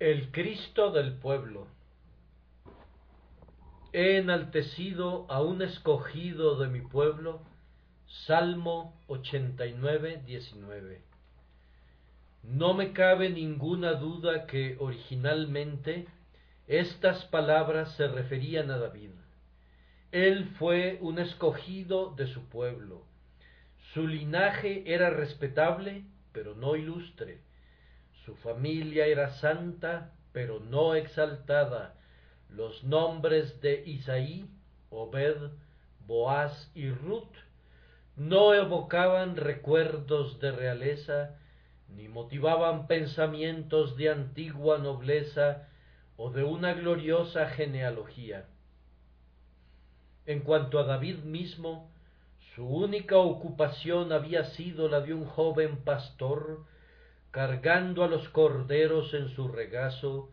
El Cristo del pueblo. He enaltecido a un escogido de mi pueblo. Salmo 89, 19. No me cabe ninguna duda que originalmente estas palabras se referían a David. Él fue un escogido de su pueblo. Su linaje era respetable, pero no ilustre su familia era santa, pero no exaltada. Los nombres de Isaí, Obed, Boaz y Ruth no evocaban recuerdos de realeza, ni motivaban pensamientos de antigua nobleza o de una gloriosa genealogía. En cuanto a David mismo, su única ocupación había sido la de un joven pastor, cargando a los corderos en su regazo,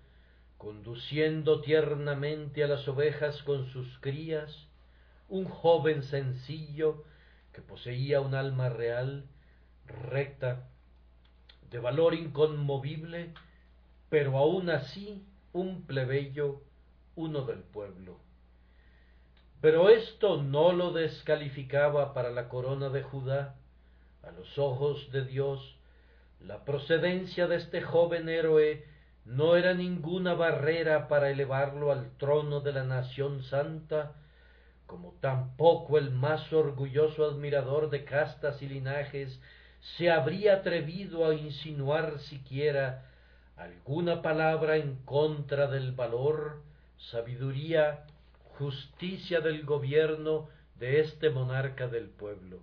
conduciendo tiernamente a las ovejas con sus crías, un joven sencillo que poseía un alma real, recta, de valor inconmovible, pero aun así un plebeyo, uno del pueblo. Pero esto no lo descalificaba para la corona de Judá, a los ojos de Dios, la procedencia de este joven héroe no era ninguna barrera para elevarlo al trono de la nación santa, como tampoco el más orgulloso admirador de castas y linajes se habría atrevido a insinuar siquiera alguna palabra en contra del valor, sabiduría, justicia del gobierno de este monarca del pueblo.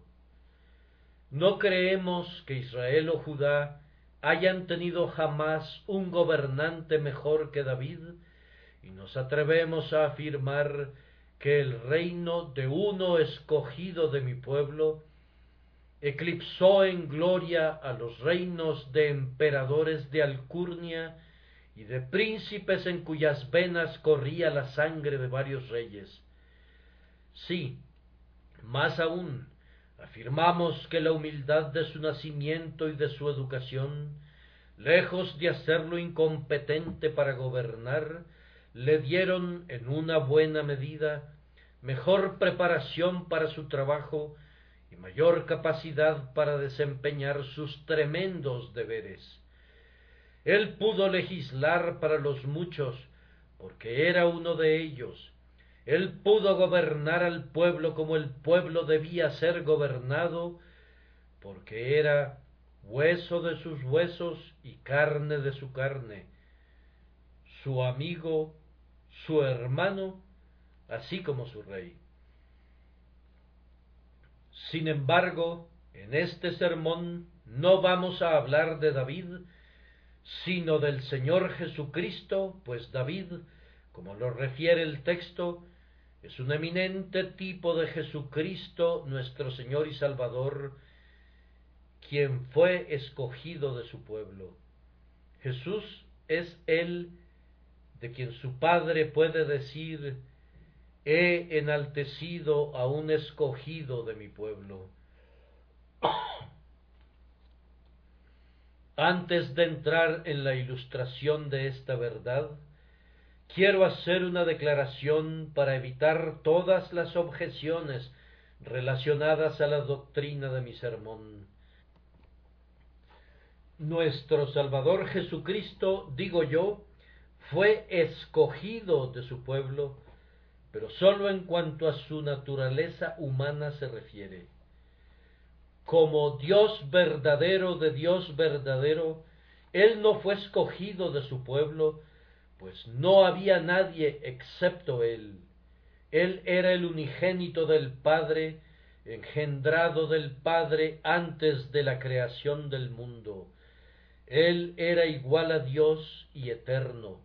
No creemos que Israel o Judá hayan tenido jamás un gobernante mejor que David, y nos atrevemos a afirmar que el reino de uno escogido de mi pueblo eclipsó en gloria a los reinos de emperadores de Alcurnia y de príncipes en cuyas venas corría la sangre de varios reyes. Sí, más aún, Afirmamos que la humildad de su nacimiento y de su educación, lejos de hacerlo incompetente para gobernar, le dieron en una buena medida mejor preparación para su trabajo y mayor capacidad para desempeñar sus tremendos deberes. Él pudo legislar para los muchos, porque era uno de ellos, él pudo gobernar al pueblo como el pueblo debía ser gobernado, porque era hueso de sus huesos y carne de su carne, su amigo, su hermano, así como su rey. Sin embargo, en este sermón no vamos a hablar de David, sino del Señor Jesucristo, pues David, como lo refiere el texto, es un eminente tipo de Jesucristo nuestro Señor y Salvador, quien fue escogido de su pueblo. Jesús es el de quien su Padre puede decir, he enaltecido a un escogido de mi pueblo. Antes de entrar en la ilustración de esta verdad, quiero hacer una declaración para evitar todas las objeciones relacionadas a la doctrina de mi sermón. Nuestro Salvador Jesucristo, digo yo, fue escogido de su pueblo, pero sólo en cuanto a su naturaleza humana se refiere. Como Dios verdadero de Dios verdadero, Él no fue escogido de su pueblo, pues no había nadie excepto él. Él era el unigénito del Padre, engendrado del Padre antes de la creación del mundo. Él era igual a Dios y eterno.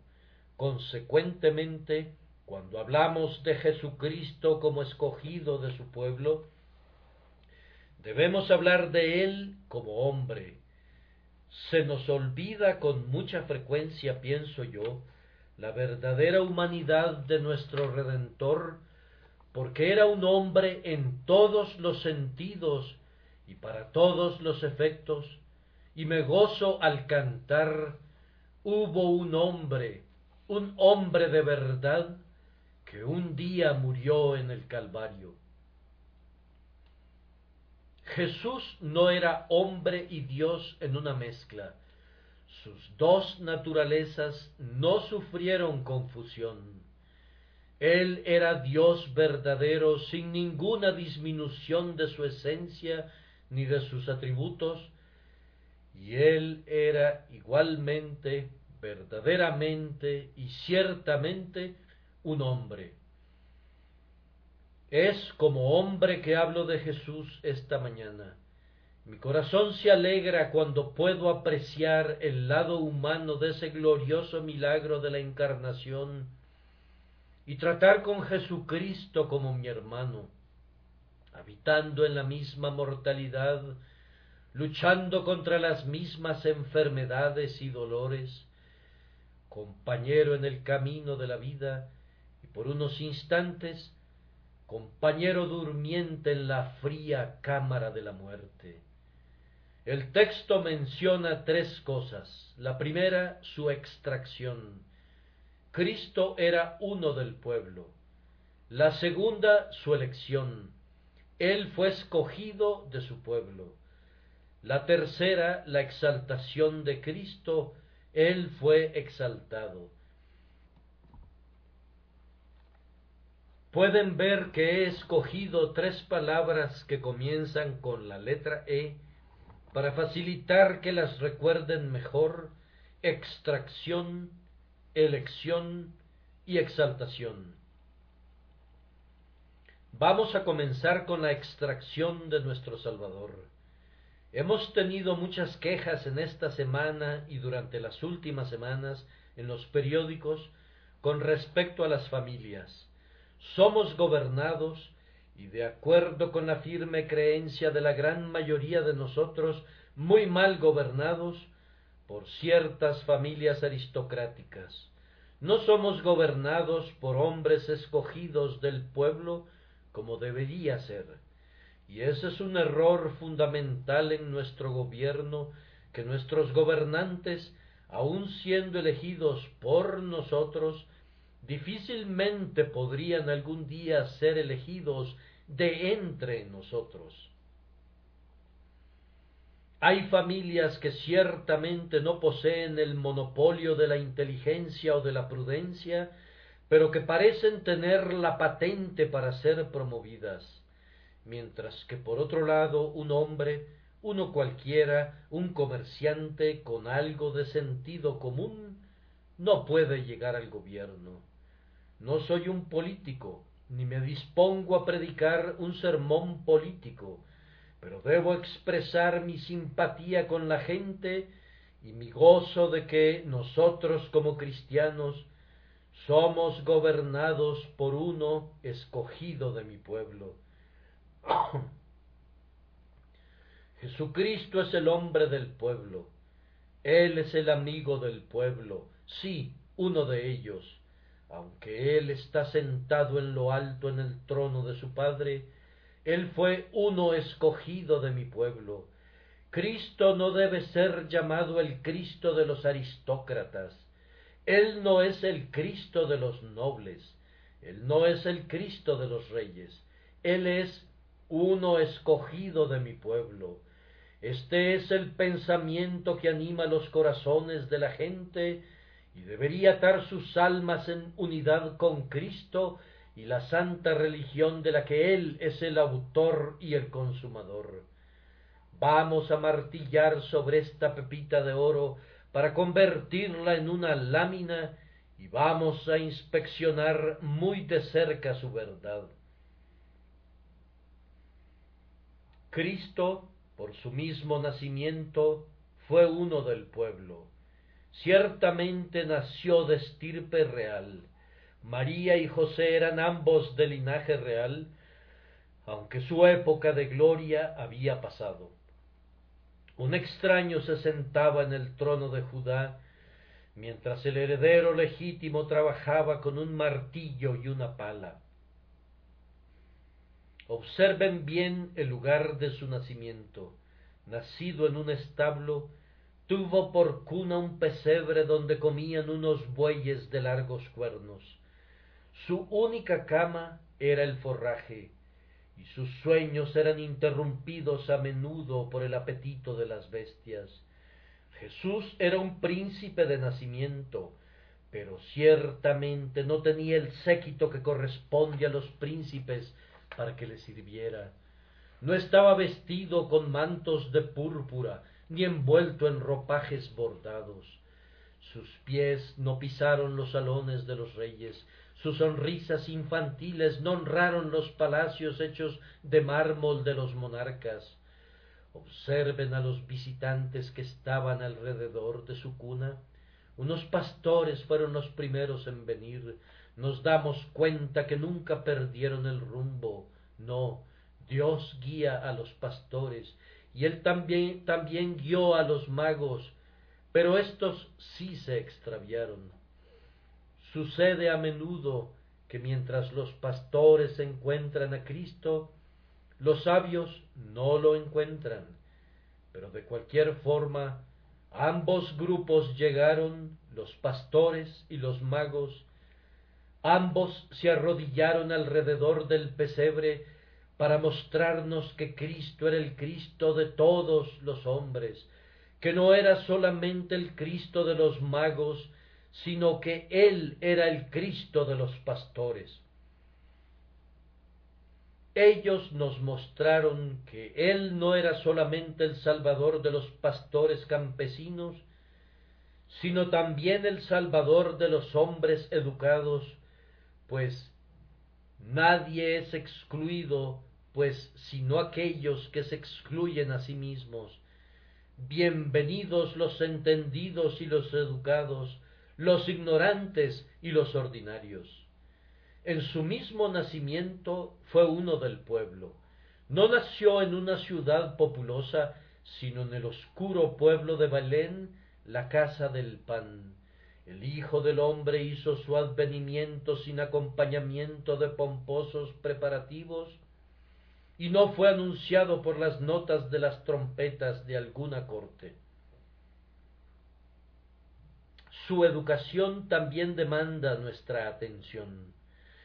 Consecuentemente, cuando hablamos de Jesucristo como escogido de su pueblo, debemos hablar de Él como hombre. Se nos olvida con mucha frecuencia, pienso yo, la verdadera humanidad de nuestro Redentor, porque era un hombre en todos los sentidos y para todos los efectos, y me gozo al cantar, hubo un hombre, un hombre de verdad, que un día murió en el Calvario. Jesús no era hombre y Dios en una mezcla. Sus dos naturalezas no sufrieron confusión. Él era Dios verdadero sin ninguna disminución de su esencia ni de sus atributos, y Él era igualmente, verdaderamente y ciertamente un hombre. Es como hombre que hablo de Jesús esta mañana. Mi corazón se alegra cuando puedo apreciar el lado humano de ese glorioso milagro de la encarnación y tratar con Jesucristo como mi hermano, habitando en la misma mortalidad, luchando contra las mismas enfermedades y dolores, compañero en el camino de la vida y por unos instantes compañero durmiente en la fría cámara de la muerte. El texto menciona tres cosas. La primera, su extracción. Cristo era uno del pueblo. La segunda, su elección. Él fue escogido de su pueblo. La tercera, la exaltación de Cristo. Él fue exaltado. Pueden ver que he escogido tres palabras que comienzan con la letra E para facilitar que las recuerden mejor, extracción, elección y exaltación. Vamos a comenzar con la extracción de nuestro Salvador. Hemos tenido muchas quejas en esta semana y durante las últimas semanas en los periódicos con respecto a las familias. Somos gobernados y de acuerdo con la firme creencia de la gran mayoría de nosotros, muy mal gobernados por ciertas familias aristocráticas. No somos gobernados por hombres escogidos del pueblo como debería ser. Y ese es un error fundamental en nuestro gobierno, que nuestros gobernantes, aun siendo elegidos por nosotros, difícilmente podrían algún día ser elegidos de entre nosotros. Hay familias que ciertamente no poseen el monopolio de la inteligencia o de la prudencia, pero que parecen tener la patente para ser promovidas, mientras que por otro lado un hombre, uno cualquiera, un comerciante con algo de sentido común, no puede llegar al gobierno. No soy un político, ni me dispongo a predicar un sermón político, pero debo expresar mi simpatía con la gente y mi gozo de que nosotros como cristianos somos gobernados por uno escogido de mi pueblo. Jesucristo es el hombre del pueblo, Él es el amigo del pueblo, sí, uno de ellos, aunque Él está sentado en lo alto en el trono de su Padre, Él fue uno escogido de mi pueblo. Cristo no debe ser llamado el Cristo de los aristócratas. Él no es el Cristo de los nobles. Él no es el Cristo de los reyes. Él es uno escogido de mi pueblo. Este es el pensamiento que anima los corazones de la gente y debería atar sus almas en unidad con Cristo y la santa religión de la que Él es el autor y el consumador. Vamos a martillar sobre esta pepita de oro para convertirla en una lámina y vamos a inspeccionar muy de cerca su verdad. Cristo, por su mismo nacimiento, fue uno del pueblo ciertamente nació de estirpe real. María y José eran ambos de linaje real, aunque su época de gloria había pasado. Un extraño se sentaba en el trono de Judá, mientras el heredero legítimo trabajaba con un martillo y una pala. Observen bien el lugar de su nacimiento, nacido en un establo, tuvo por cuna un pesebre donde comían unos bueyes de largos cuernos. Su única cama era el forraje, y sus sueños eran interrumpidos a menudo por el apetito de las bestias. Jesús era un príncipe de nacimiento, pero ciertamente no tenía el séquito que corresponde a los príncipes para que le sirviera. No estaba vestido con mantos de púrpura, ni envuelto en ropajes bordados. Sus pies no pisaron los salones de los reyes, sus sonrisas infantiles no honraron los palacios hechos de mármol de los monarcas. Observen a los visitantes que estaban alrededor de su cuna. Unos pastores fueron los primeros en venir. Nos damos cuenta que nunca perdieron el rumbo. No, Dios guía a los pastores y él también, también guió a los magos, pero éstos sí se extraviaron. Sucede a menudo que mientras los pastores encuentran a Cristo, los sabios no lo encuentran, pero de cualquier forma ambos grupos llegaron, los pastores y los magos, ambos se arrodillaron alrededor del pesebre para mostrarnos que Cristo era el Cristo de todos los hombres, que no era solamente el Cristo de los magos, sino que Él era el Cristo de los pastores. Ellos nos mostraron que Él no era solamente el Salvador de los pastores campesinos, sino también el Salvador de los hombres educados, pues nadie es excluido pues sino aquellos que se excluyen a sí mismos. Bienvenidos los entendidos y los educados, los ignorantes y los ordinarios. En su mismo nacimiento fue uno del pueblo. No nació en una ciudad populosa, sino en el oscuro pueblo de Belén, la casa del pan. El Hijo del Hombre hizo su advenimiento sin acompañamiento de pomposos preparativos, y no fue anunciado por las notas de las trompetas de alguna corte. Su educación también demanda nuestra atención.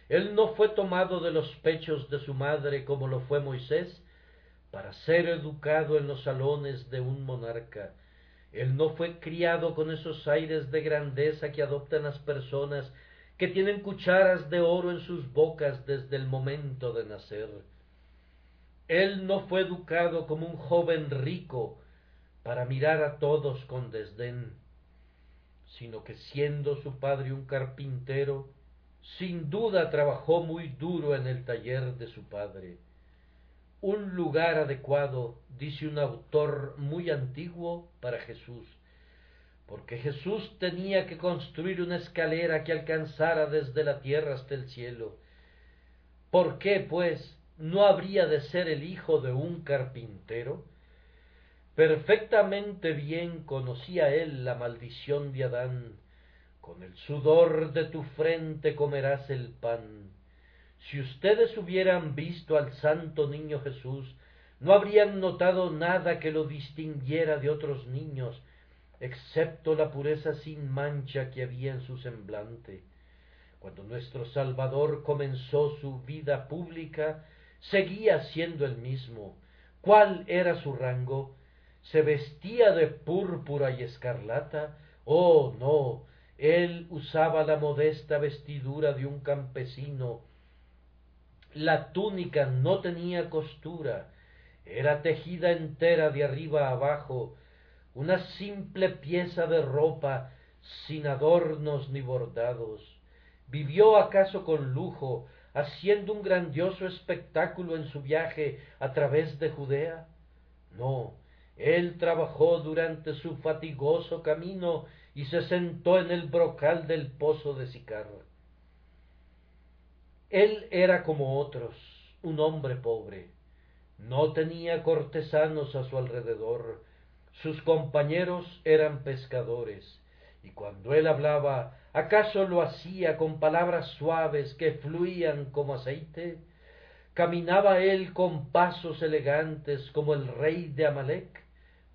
Él no fue tomado de los pechos de su madre como lo fue Moisés, para ser educado en los salones de un monarca. Él no fue criado con esos aires de grandeza que adoptan las personas que tienen cucharas de oro en sus bocas desde el momento de nacer. Él no fue educado como un joven rico para mirar a todos con desdén, sino que siendo su padre un carpintero, sin duda trabajó muy duro en el taller de su padre. Un lugar adecuado, dice un autor muy antiguo, para Jesús, porque Jesús tenía que construir una escalera que alcanzara desde la tierra hasta el cielo. ¿Por qué, pues, no habría de ser el hijo de un carpintero? Perfectamente bien conocía él la maldición de Adán. Con el sudor de tu frente comerás el pan. Si ustedes hubieran visto al santo niño Jesús, no habrían notado nada que lo distinguiera de otros niños, excepto la pureza sin mancha que había en su semblante. Cuando nuestro Salvador comenzó su vida pública, seguía siendo el mismo. ¿Cuál era su rango? ¿Se vestía de púrpura y escarlata? Oh, no, él usaba la modesta vestidura de un campesino. La túnica no tenía costura, era tejida entera de arriba a abajo, una simple pieza de ropa sin adornos ni bordados. ¿Vivió acaso con lujo, haciendo un grandioso espectáculo en su viaje a través de Judea? No, él trabajó durante su fatigoso camino y se sentó en el brocal del pozo de Sicar. Él era como otros, un hombre pobre. No tenía cortesanos a su alrededor. Sus compañeros eran pescadores, y cuando él hablaba ¿Acaso lo hacía con palabras suaves que fluían como aceite? ¿Caminaba él con pasos elegantes como el rey de Amalek?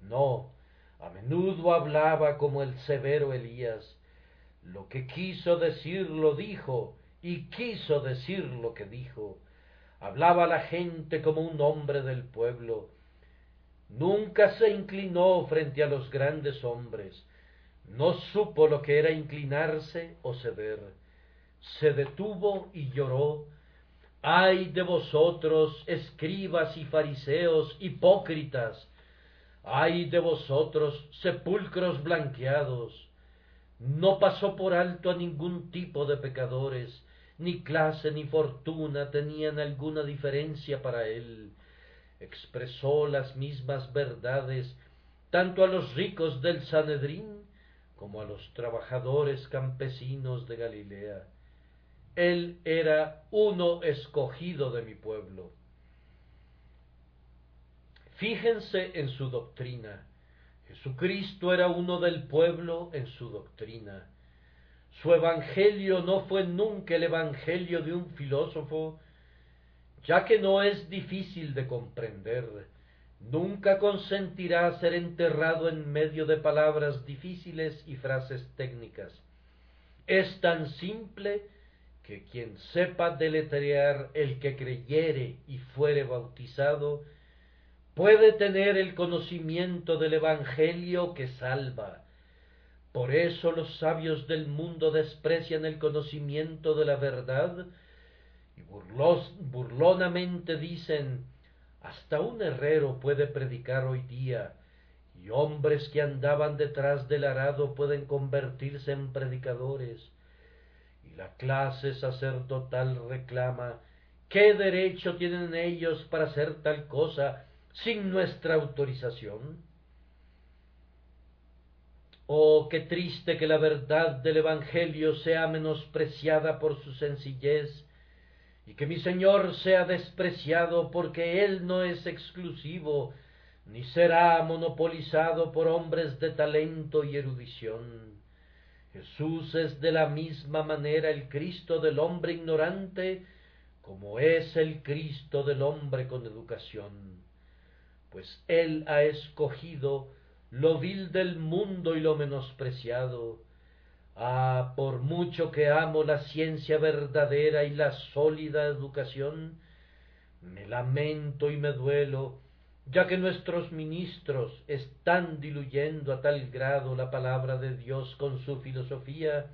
No, A menudo hablaba como el severo Elías. Lo que quiso decir lo dijo, y quiso decir lo que dijo. Hablaba a la gente como un hombre del pueblo. Nunca se inclinó frente a los grandes hombres. No supo lo que era inclinarse o ceder. Se detuvo y lloró. Ay de vosotros, escribas y fariseos, hipócritas, ay de vosotros, sepulcros blanqueados. No pasó por alto a ningún tipo de pecadores, ni clase ni fortuna tenían alguna diferencia para él. Expresó las mismas verdades tanto a los ricos del Sanedrín como a los trabajadores campesinos de Galilea. Él era uno escogido de mi pueblo. Fíjense en su doctrina. Jesucristo era uno del pueblo en su doctrina. Su evangelio no fue nunca el evangelio de un filósofo, ya que no es difícil de comprender. Nunca consentirá ser enterrado en medio de palabras difíciles y frases técnicas. Es tan simple que quien sepa deletrear el que creyere y fuere bautizado, puede tener el conocimiento del Evangelio que salva. Por eso los sabios del mundo desprecian el conocimiento de la verdad y burlonamente dicen, hasta un herrero puede predicar hoy día, y hombres que andaban detrás del arado pueden convertirse en predicadores. Y la clase sacerdotal reclama, ¿qué derecho tienen ellos para hacer tal cosa sin nuestra autorización? Oh, qué triste que la verdad del Evangelio sea menospreciada por su sencillez y que mi Señor sea despreciado porque Él no es exclusivo ni será monopolizado por hombres de talento y erudición. Jesús es de la misma manera el Cristo del hombre ignorante como es el Cristo del hombre con educación pues Él ha escogido lo vil del mundo y lo menospreciado. Ah, por mucho que amo la ciencia verdadera y la sólida educación, me lamento y me duelo, ya que nuestros ministros están diluyendo a tal grado la palabra de Dios con su filosofía,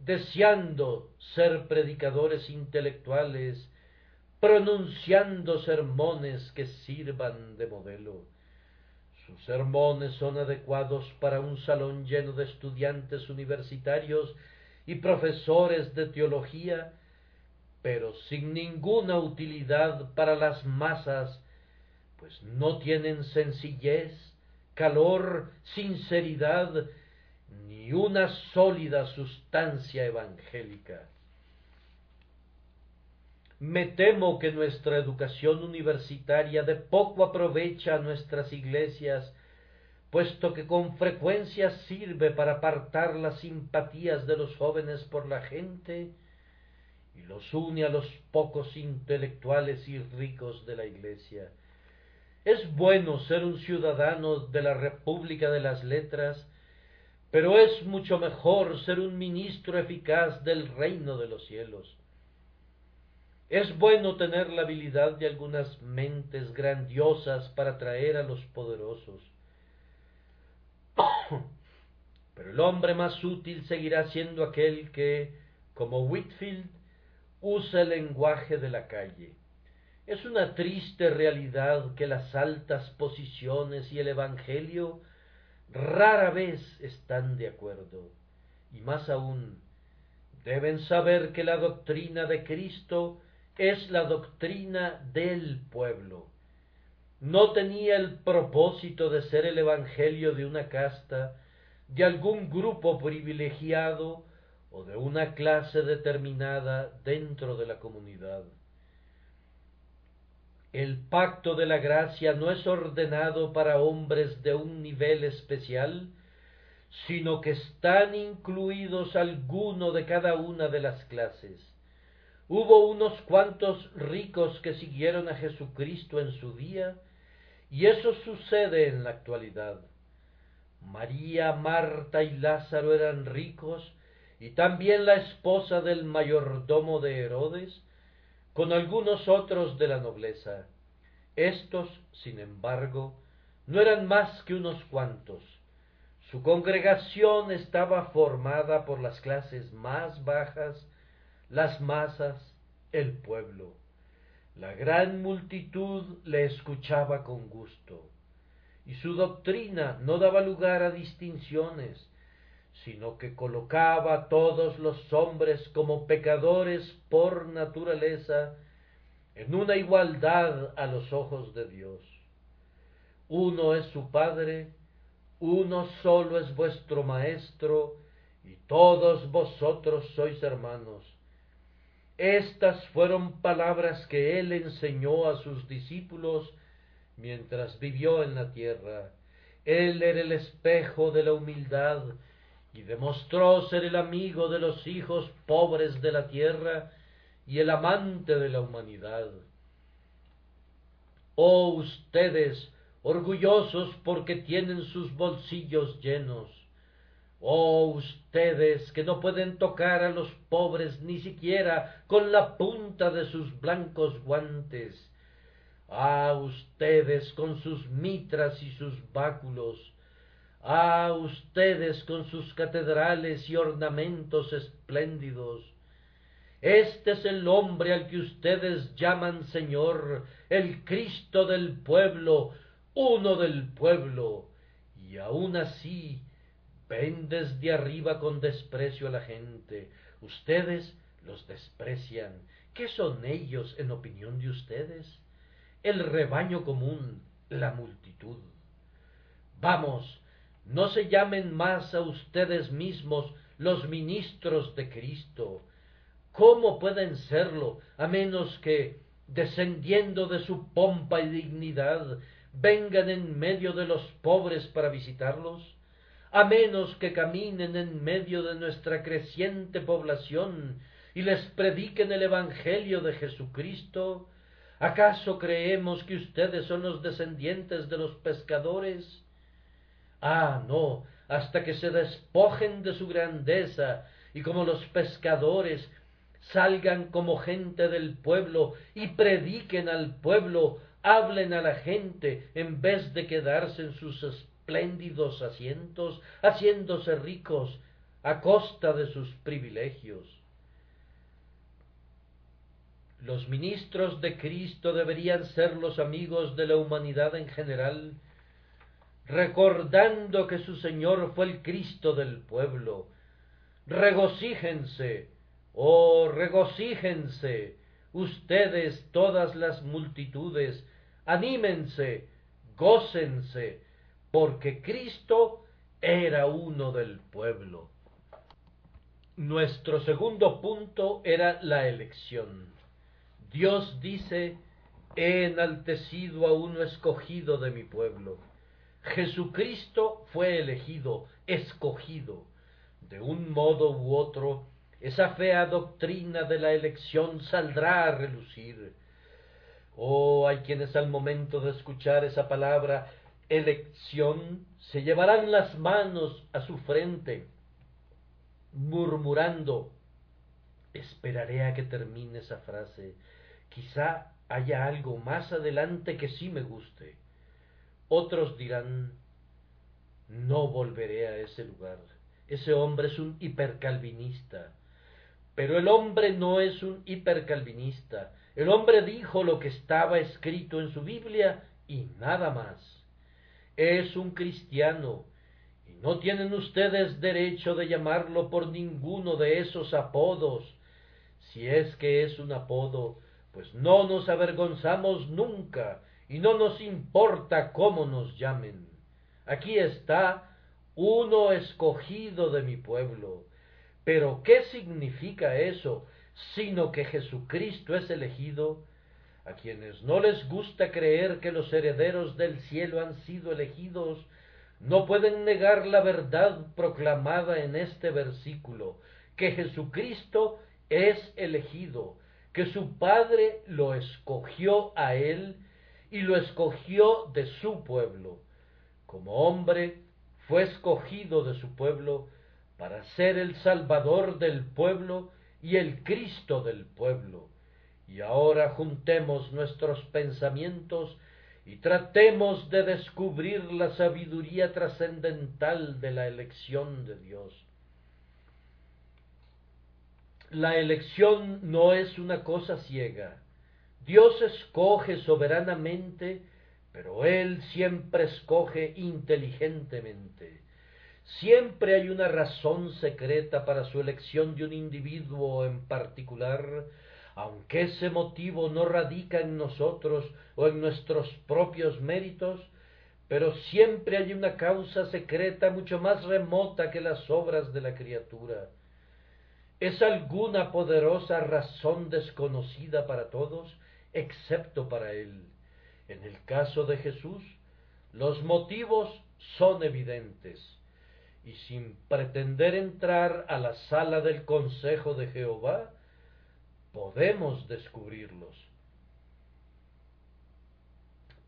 deseando ser predicadores intelectuales pronunciando sermones que sirvan de modelo. Sus sermones son adecuados para un salón lleno de estudiantes universitarios y profesores de teología, pero sin ninguna utilidad para las masas, pues no tienen sencillez, calor, sinceridad, ni una sólida sustancia evangélica. Me temo que nuestra educación universitaria de poco aprovecha a nuestras iglesias, puesto que con frecuencia sirve para apartar las simpatías de los jóvenes por la gente y los une a los pocos intelectuales y ricos de la iglesia. Es bueno ser un ciudadano de la República de las Letras, pero es mucho mejor ser un ministro eficaz del reino de los cielos. Es bueno tener la habilidad de algunas mentes grandiosas para atraer a los poderosos. Pero el hombre más útil seguirá siendo aquel que, como Whitfield, usa el lenguaje de la calle. Es una triste realidad que las altas posiciones y el Evangelio rara vez están de acuerdo. Y más aún, deben saber que la doctrina de Cristo es la doctrina del pueblo. No tenía el propósito de ser el Evangelio de una casta, de algún grupo privilegiado o de una clase determinada dentro de la comunidad. El pacto de la gracia no es ordenado para hombres de un nivel especial, sino que están incluidos alguno de cada una de las clases. Hubo unos cuantos ricos que siguieron a Jesucristo en su día, y eso sucede en la actualidad. María, Marta y Lázaro eran ricos, y también la esposa del mayordomo de Herodes, con algunos otros de la nobleza. Estos, sin embargo, no eran más que unos cuantos. Su congregación estaba formada por las clases más bajas, las masas, el pueblo. La gran multitud le escuchaba con gusto, y su doctrina no daba lugar a distinciones, sino que colocaba a todos los hombres como pecadores por naturaleza en una igualdad a los ojos de Dios. Uno es su Padre, uno solo es vuestro Maestro, y todos vosotros sois hermanos. Estas fueron palabras que él enseñó a sus discípulos mientras vivió en la tierra. Él era el espejo de la humildad y demostró ser el amigo de los hijos pobres de la tierra y el amante de la humanidad. Oh ustedes, orgullosos porque tienen sus bolsillos llenos, Oh ustedes que no pueden tocar a los pobres ni siquiera con la punta de sus blancos guantes. Ah ustedes con sus mitras y sus báculos. Ah ustedes con sus catedrales y ornamentos espléndidos. Este es el hombre al que ustedes llaman Señor, el Cristo del pueblo, uno del pueblo, y aun así ven desde arriba con desprecio a la gente. Ustedes los desprecian. ¿Qué son ellos en opinión de ustedes? El rebaño común, la multitud. Vamos, no se llamen más a ustedes mismos los ministros de Cristo. ¿Cómo pueden serlo a menos que, descendiendo de su pompa y dignidad, vengan en medio de los pobres para visitarlos? A menos que caminen en medio de nuestra creciente población y les prediquen el Evangelio de Jesucristo, ¿acaso creemos que ustedes son los descendientes de los pescadores? Ah, no, hasta que se despojen de su grandeza y como los pescadores salgan como gente del pueblo y prediquen al pueblo, hablen a la gente en vez de quedarse en sus espléndidos asientos, haciéndose ricos a costa de sus privilegios. Los ministros de Cristo deberían ser los amigos de la humanidad en general, recordando que su Señor fue el Cristo del pueblo. Regocíjense, oh regocíjense, ustedes todas las multitudes, anímense, gócense, porque Cristo era uno del pueblo. Nuestro segundo punto era la elección. Dios dice, he enaltecido a uno escogido de mi pueblo. Jesucristo fue elegido, escogido. De un modo u otro, esa fea doctrina de la elección saldrá a relucir. Oh, hay quienes al momento de escuchar esa palabra elección se llevarán las manos a su frente, murmurando, esperaré a que termine esa frase, quizá haya algo más adelante que sí me guste. Otros dirán, no volveré a ese lugar, ese hombre es un hipercalvinista. Pero el hombre no es un hipercalvinista, el hombre dijo lo que estaba escrito en su Biblia y nada más es un cristiano, y no tienen ustedes derecho de llamarlo por ninguno de esos apodos. Si es que es un apodo, pues no nos avergonzamos nunca, y no nos importa cómo nos llamen. Aquí está uno escogido de mi pueblo. Pero ¿qué significa eso? Sino que Jesucristo es elegido a quienes no les gusta creer que los herederos del cielo han sido elegidos, no pueden negar la verdad proclamada en este versículo, que Jesucristo es elegido, que su Padre lo escogió a él y lo escogió de su pueblo. Como hombre fue escogido de su pueblo para ser el Salvador del pueblo y el Cristo del pueblo. Y ahora juntemos nuestros pensamientos y tratemos de descubrir la sabiduría trascendental de la elección de Dios. La elección no es una cosa ciega. Dios escoge soberanamente, pero Él siempre escoge inteligentemente. Siempre hay una razón secreta para su elección de un individuo en particular, aunque ese motivo no radica en nosotros o en nuestros propios méritos, pero siempre hay una causa secreta mucho más remota que las obras de la criatura. Es alguna poderosa razón desconocida para todos, excepto para él. En el caso de Jesús, los motivos son evidentes y sin pretender entrar a la sala del consejo de Jehová, podemos descubrirlos.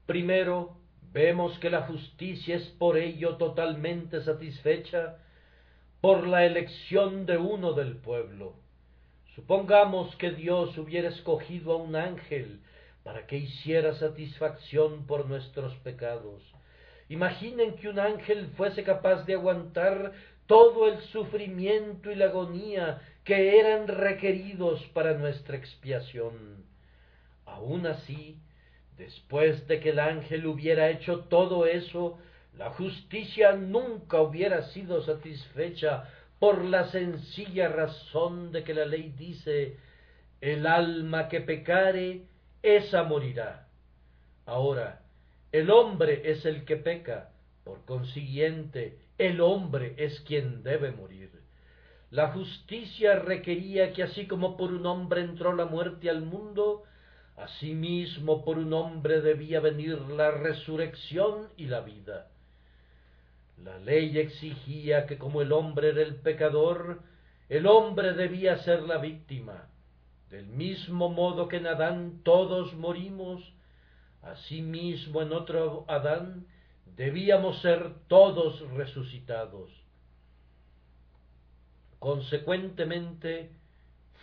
Primero, vemos que la justicia es por ello totalmente satisfecha por la elección de uno del pueblo. Supongamos que Dios hubiera escogido a un ángel para que hiciera satisfacción por nuestros pecados. Imaginen que un ángel fuese capaz de aguantar todo el sufrimiento y la agonía que eran requeridos para nuestra expiación. Aun así, después de que el ángel hubiera hecho todo eso, la justicia nunca hubiera sido satisfecha por la sencilla razón de que la ley dice el alma que pecare, esa morirá. Ahora, el hombre es el que peca, por consiguiente, el hombre es quien debe morir. La justicia requería que así como por un hombre entró la muerte al mundo, asimismo por un hombre debía venir la resurrección y la vida. La ley exigía que como el hombre era el pecador, el hombre debía ser la víctima. Del mismo modo que en Adán todos morimos, Asimismo en otro Adán debíamos ser todos resucitados. Consecuentemente,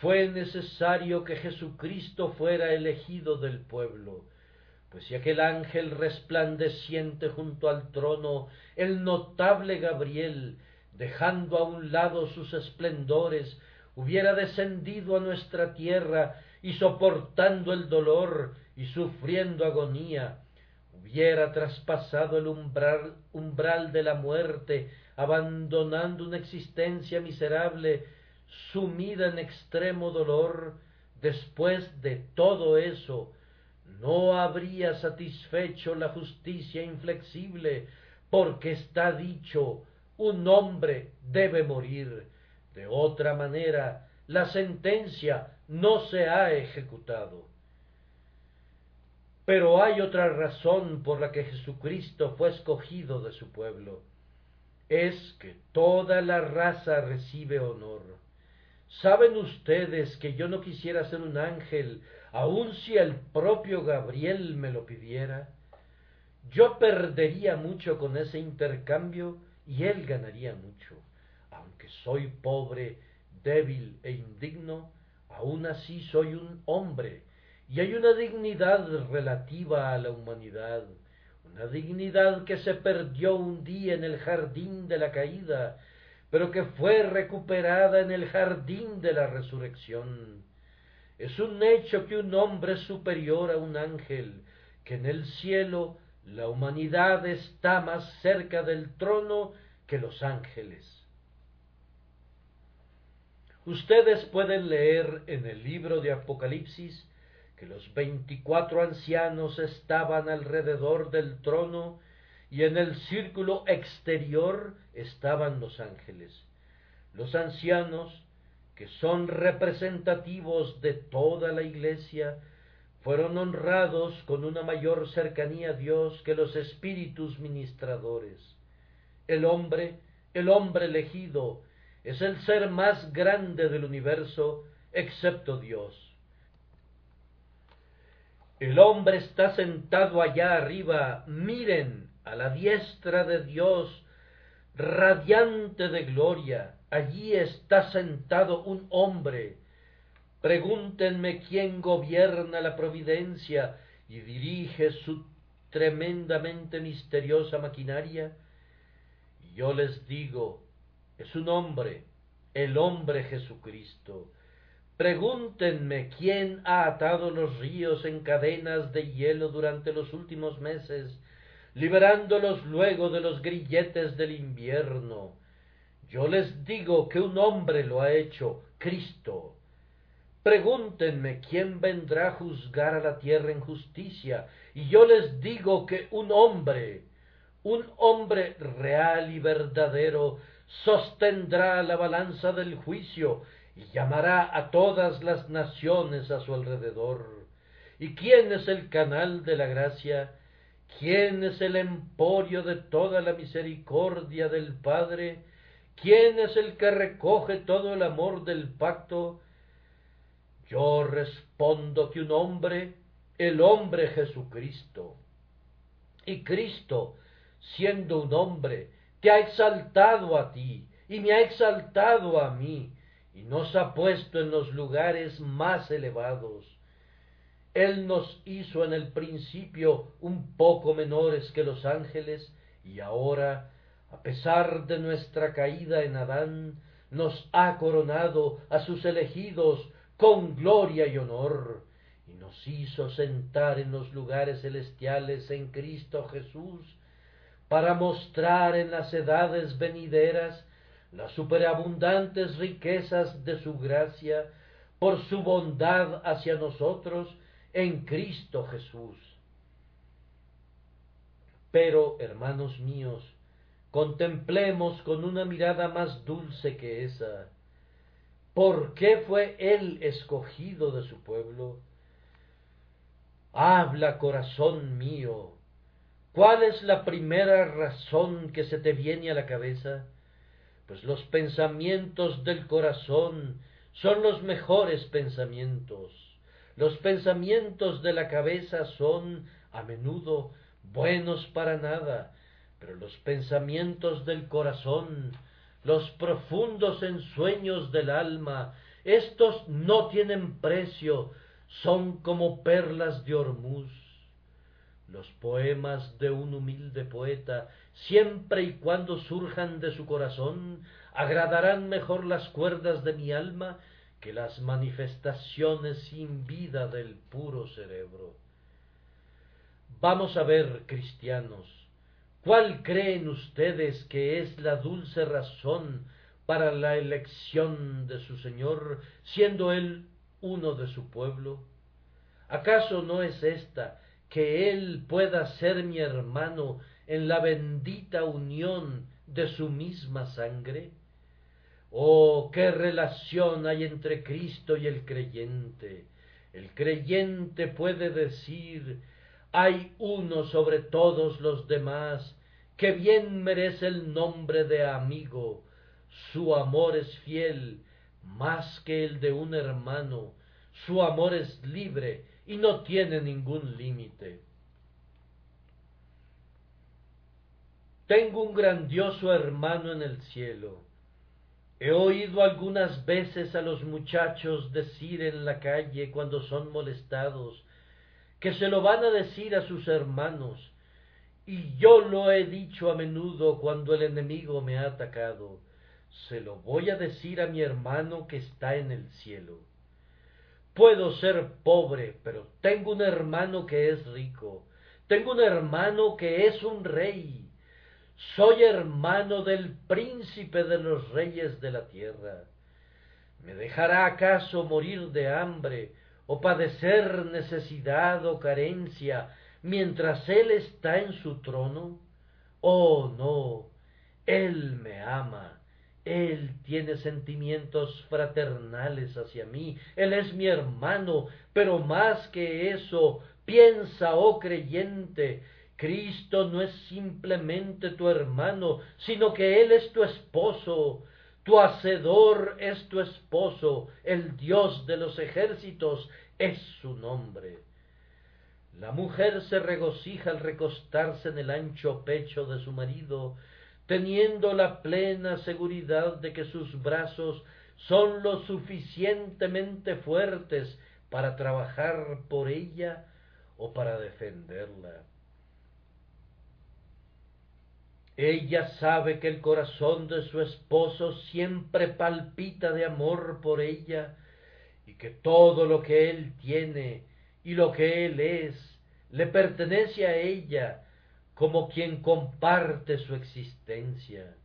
fue necesario que Jesucristo fuera elegido del pueblo, pues si aquel ángel resplandeciente junto al trono, el notable Gabriel, dejando a un lado sus esplendores, hubiera descendido a nuestra tierra y soportando el dolor y sufriendo agonía, hubiera traspasado el umbral, umbral de la muerte, abandonando una existencia miserable, sumida en extremo dolor, después de todo eso, no habría satisfecho la justicia inflexible, porque está dicho, un hombre debe morir. De otra manera, la sentencia no se ha ejecutado. Pero hay otra razón por la que Jesucristo fue escogido de su pueblo. Es que toda la raza recibe honor. ¿Saben ustedes que yo no quisiera ser un ángel, aun si el propio Gabriel me lo pidiera? Yo perdería mucho con ese intercambio y él ganaría mucho. Aunque soy pobre, débil e indigno, aun así soy un hombre, y hay una dignidad relativa a la humanidad, una dignidad que se perdió un día en el jardín de la caída, pero que fue recuperada en el jardín de la resurrección. Es un hecho que un hombre es superior a un ángel, que en el cielo la humanidad está más cerca del trono que los ángeles. Ustedes pueden leer en el libro de Apocalipsis que los veinticuatro ancianos estaban alrededor del trono y en el círculo exterior estaban los ángeles. Los ancianos, que son representativos de toda la iglesia, fueron honrados con una mayor cercanía a Dios que los espíritus ministradores. El hombre, el hombre elegido, es el ser más grande del universo excepto Dios. El hombre está sentado allá arriba, miren, a la diestra de Dios, radiante de gloria, allí está sentado un hombre. Pregúntenme quién gobierna la providencia y dirige su tremendamente misteriosa maquinaria. Y yo les digo, es un hombre, el hombre Jesucristo. Pregúntenme quién ha atado los ríos en cadenas de hielo durante los últimos meses, liberándolos luego de los grilletes del invierno. Yo les digo que un hombre lo ha hecho, Cristo. Pregúntenme quién vendrá a juzgar a la tierra en justicia, y yo les digo que un hombre, un hombre real y verdadero, sostendrá la balanza del juicio y llamará a todas las naciones a su alrededor. ¿Y quién es el canal de la gracia? ¿Quién es el emporio de toda la misericordia del Padre? ¿Quién es el que recoge todo el amor del pacto? Yo respondo que un hombre, el hombre Jesucristo. Y Cristo, siendo un hombre, te ha exaltado a ti y me ha exaltado a mí y nos ha puesto en los lugares más elevados. Él nos hizo en el principio un poco menores que los ángeles y ahora, a pesar de nuestra caída en Adán, nos ha coronado a sus elegidos con gloria y honor, y nos hizo sentar en los lugares celestiales en Cristo Jesús, para mostrar en las edades venideras las superabundantes riquezas de su gracia por su bondad hacia nosotros en Cristo Jesús. Pero, hermanos míos, contemplemos con una mirada más dulce que esa, ¿por qué fue Él escogido de su pueblo? Habla, corazón mío, ¿Cuál es la primera razón que se te viene a la cabeza? Pues los pensamientos del corazón son los mejores pensamientos. Los pensamientos de la cabeza son, a menudo, buenos para nada, pero los pensamientos del corazón, los profundos ensueños del alma, estos no tienen precio, son como perlas de Hormuz los poemas de un humilde poeta, siempre y cuando surjan de su corazón, agradarán mejor las cuerdas de mi alma que las manifestaciones sin vida del puro cerebro. Vamos a ver, cristianos, ¿cuál creen ustedes que es la dulce razón para la elección de su Señor, siendo Él uno de su pueblo? ¿Acaso no es esta que Él pueda ser mi hermano en la bendita unión de su misma sangre? Oh, qué relación hay entre Cristo y el creyente. El creyente puede decir, hay uno sobre todos los demás, que bien merece el nombre de amigo. Su amor es fiel, más que el de un hermano. Su amor es libre y no tiene ningún límite. Tengo un grandioso hermano en el cielo. He oído algunas veces a los muchachos decir en la calle cuando son molestados que se lo van a decir a sus hermanos, y yo lo he dicho a menudo cuando el enemigo me ha atacado, se lo voy a decir a mi hermano que está en el cielo. Puedo ser pobre, pero tengo un hermano que es rico. Tengo un hermano que es un rey. Soy hermano del príncipe de los reyes de la tierra. ¿Me dejará acaso morir de hambre o padecer necesidad o carencia mientras Él está en su trono? Oh, no, Él me ama él tiene sentimientos fraternales hacia mí, Él es mi hermano, pero más que eso, piensa, oh creyente, Cristo no es simplemente tu hermano, sino que Él es tu esposo, tu hacedor es tu esposo, el Dios de los ejércitos es su nombre. La mujer se regocija al recostarse en el ancho pecho de su marido, teniendo la plena seguridad de que sus brazos son lo suficientemente fuertes para trabajar por ella o para defenderla. Ella sabe que el corazón de su esposo siempre palpita de amor por ella y que todo lo que él tiene y lo que él es le pertenece a ella como quien comparte su existencia.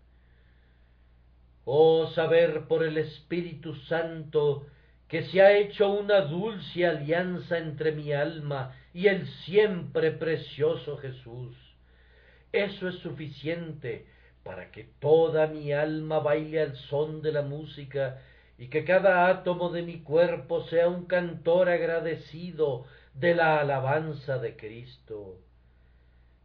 Oh saber por el Espíritu Santo que se ha hecho una dulce alianza entre mi alma y el siempre precioso Jesús. Eso es suficiente para que toda mi alma baile al son de la música y que cada átomo de mi cuerpo sea un cantor agradecido de la alabanza de Cristo.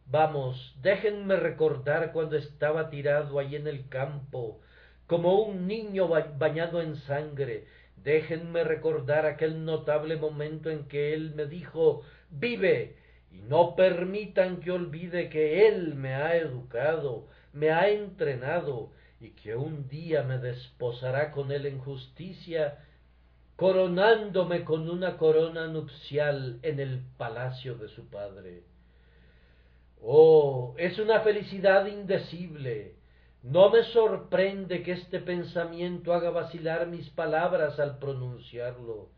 Vamos, déjenme recordar cuando estaba tirado allí en el campo, como un niño bañado en sangre. Déjenme recordar aquel notable momento en que él me dijo vive, y no permitan que olvide que él me ha educado, me ha entrenado, y que un día me desposará con él en justicia, coronándome con una corona nupcial en el palacio de su padre. Oh, es una felicidad indecible. No me sorprende que este pensamiento haga vacilar mis palabras al pronunciarlo.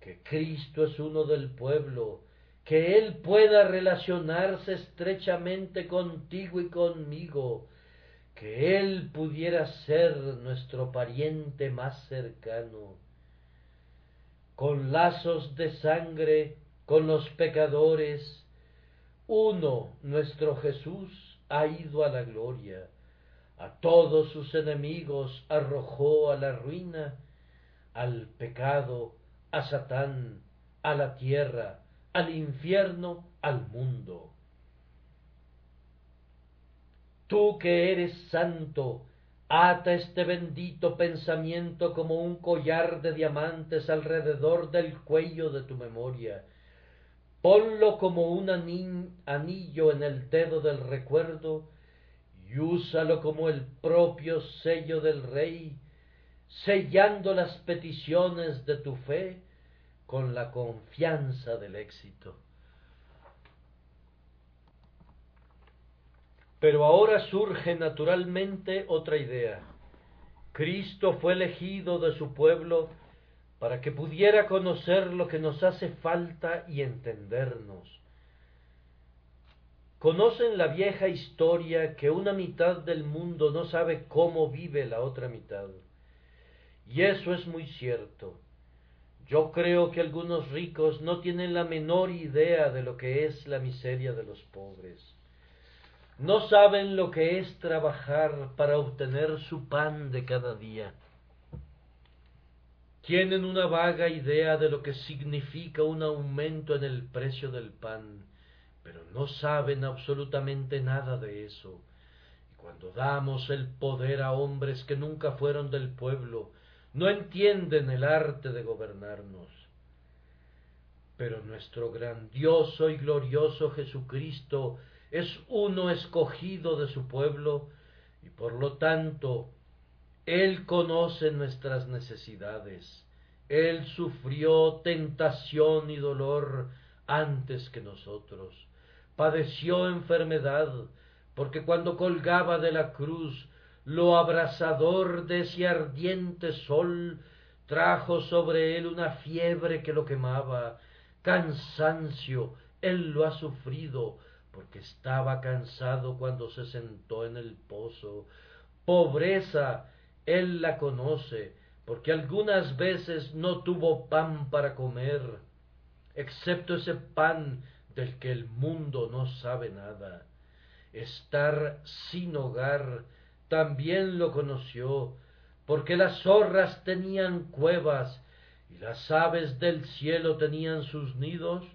Que Cristo es uno del pueblo, que Él pueda relacionarse estrechamente contigo y conmigo, que Él pudiera ser nuestro pariente más cercano. Con lazos de sangre, con los pecadores, uno, nuestro Jesús, ha ido a la gloria, a todos sus enemigos arrojó a la ruina, al pecado, a Satán, a la tierra, al infierno, al mundo. Tú que eres santo, ata este bendito pensamiento como un collar de diamantes alrededor del cuello de tu memoria, ponlo como un anillo en el dedo del recuerdo y úsalo como el propio sello del rey, sellando las peticiones de tu fe con la confianza del éxito. Pero ahora surge naturalmente otra idea. Cristo fue elegido de su pueblo para que pudiera conocer lo que nos hace falta y entendernos. Conocen la vieja historia que una mitad del mundo no sabe cómo vive la otra mitad. Y eso es muy cierto. Yo creo que algunos ricos no tienen la menor idea de lo que es la miseria de los pobres. No saben lo que es trabajar para obtener su pan de cada día tienen una vaga idea de lo que significa un aumento en el precio del pan, pero no saben absolutamente nada de eso. Y cuando damos el poder a hombres que nunca fueron del pueblo, no entienden el arte de gobernarnos. Pero nuestro grandioso y glorioso Jesucristo es uno escogido de su pueblo, y por lo tanto él conoce nuestras necesidades. Él sufrió tentación y dolor antes que nosotros. Padeció enfermedad, porque cuando colgaba de la cruz, lo abrasador de ese ardiente sol trajo sobre él una fiebre que lo quemaba, cansancio, él lo ha sufrido, porque estaba cansado cuando se sentó en el pozo, pobreza, él la conoce, porque algunas veces no tuvo pan para comer, excepto ese pan del que el mundo no sabe nada. Estar sin hogar también lo conoció, porque las zorras tenían cuevas y las aves del cielo tenían sus nidos,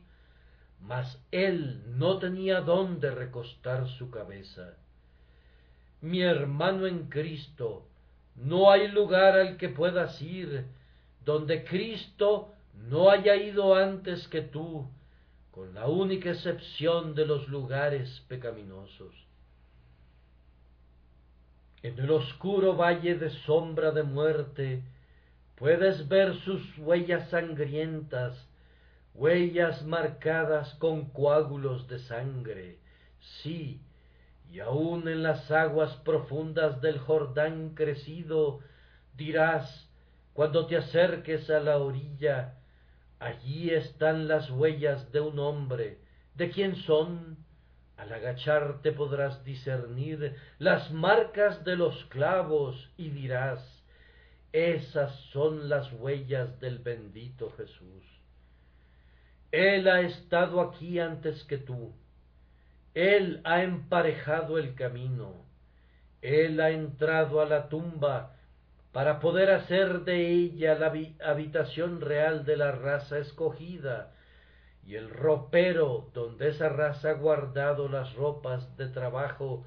mas él no tenía dónde recostar su cabeza. Mi hermano en Cristo, no hay lugar al que puedas ir donde Cristo no haya ido antes que tú, con la única excepción de los lugares pecaminosos. En el oscuro valle de sombra de muerte puedes ver sus huellas sangrientas, huellas marcadas con coágulos de sangre. Sí, y aun en las aguas profundas del Jordán crecido, dirás, cuando te acerques a la orilla, allí están las huellas de un hombre. ¿De quién son? Al agacharte podrás discernir las marcas de los clavos y dirás, esas son las huellas del bendito Jesús. Él ha estado aquí antes que tú. Él ha emparejado el camino. Él ha entrado a la tumba para poder hacer de ella la habitación real de la raza escogida y el ropero donde esa raza ha guardado las ropas de trabajo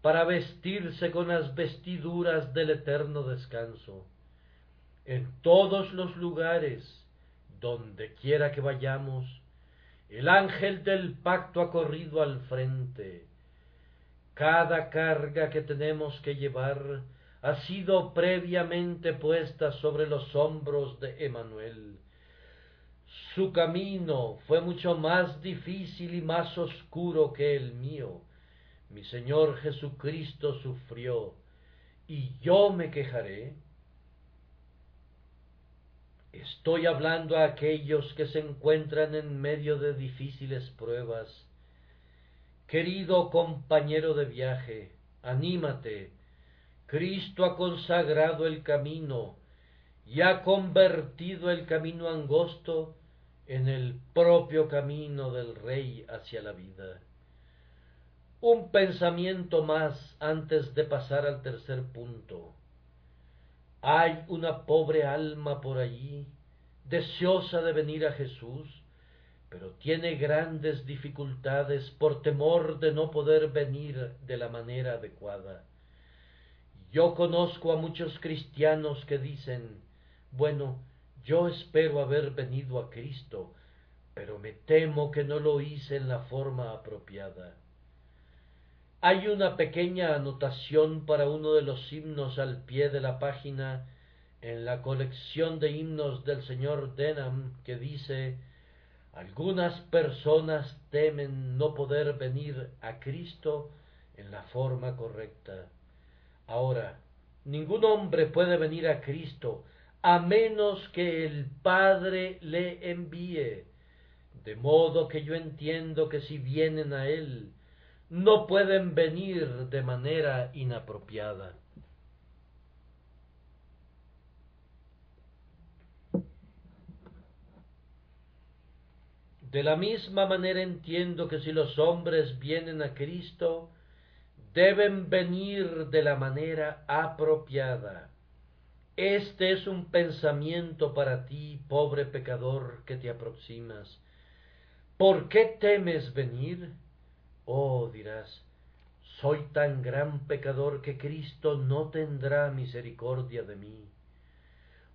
para vestirse con las vestiduras del eterno descanso. En todos los lugares, donde quiera que vayamos, el ángel del pacto ha corrido al frente. Cada carga que tenemos que llevar ha sido previamente puesta sobre los hombros de Emanuel. Su camino fue mucho más difícil y más oscuro que el mío. Mi Señor Jesucristo sufrió, y yo me quejaré. Estoy hablando a aquellos que se encuentran en medio de difíciles pruebas. Querido compañero de viaje, anímate, Cristo ha consagrado el camino y ha convertido el camino angosto en el propio camino del Rey hacia la vida. Un pensamiento más antes de pasar al tercer punto. Hay una pobre alma por allí, deseosa de venir a Jesús, pero tiene grandes dificultades por temor de no poder venir de la manera adecuada. Yo conozco a muchos cristianos que dicen, bueno, yo espero haber venido a Cristo, pero me temo que no lo hice en la forma apropiada. Hay una pequeña anotación para uno de los himnos al pie de la página en la colección de himnos del señor Denham que dice algunas personas temen no poder venir a Cristo en la forma correcta. Ahora, ningún hombre puede venir a Cristo a menos que el Padre le envíe. De modo que yo entiendo que si vienen a Él, no pueden venir de manera inapropiada. De la misma manera entiendo que si los hombres vienen a Cristo, deben venir de la manera apropiada. Este es un pensamiento para ti, pobre pecador, que te aproximas. ¿Por qué temes venir? Oh, dirás, soy tan gran pecador que Cristo no tendrá misericordia de mí.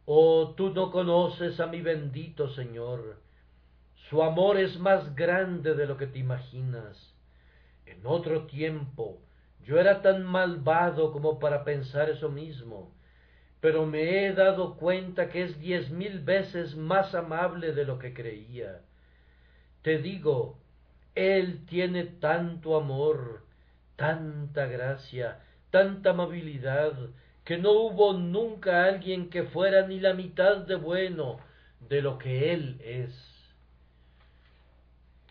Oh, tú no conoces a mi bendito Señor. Su amor es más grande de lo que te imaginas. En otro tiempo, yo era tan malvado como para pensar eso mismo, pero me he dado cuenta que es diez mil veces más amable de lo que creía. Te digo, Él tiene tanto amor, tanta gracia, tanta amabilidad, que no hubo nunca alguien que fuera ni la mitad de bueno de lo que Él es.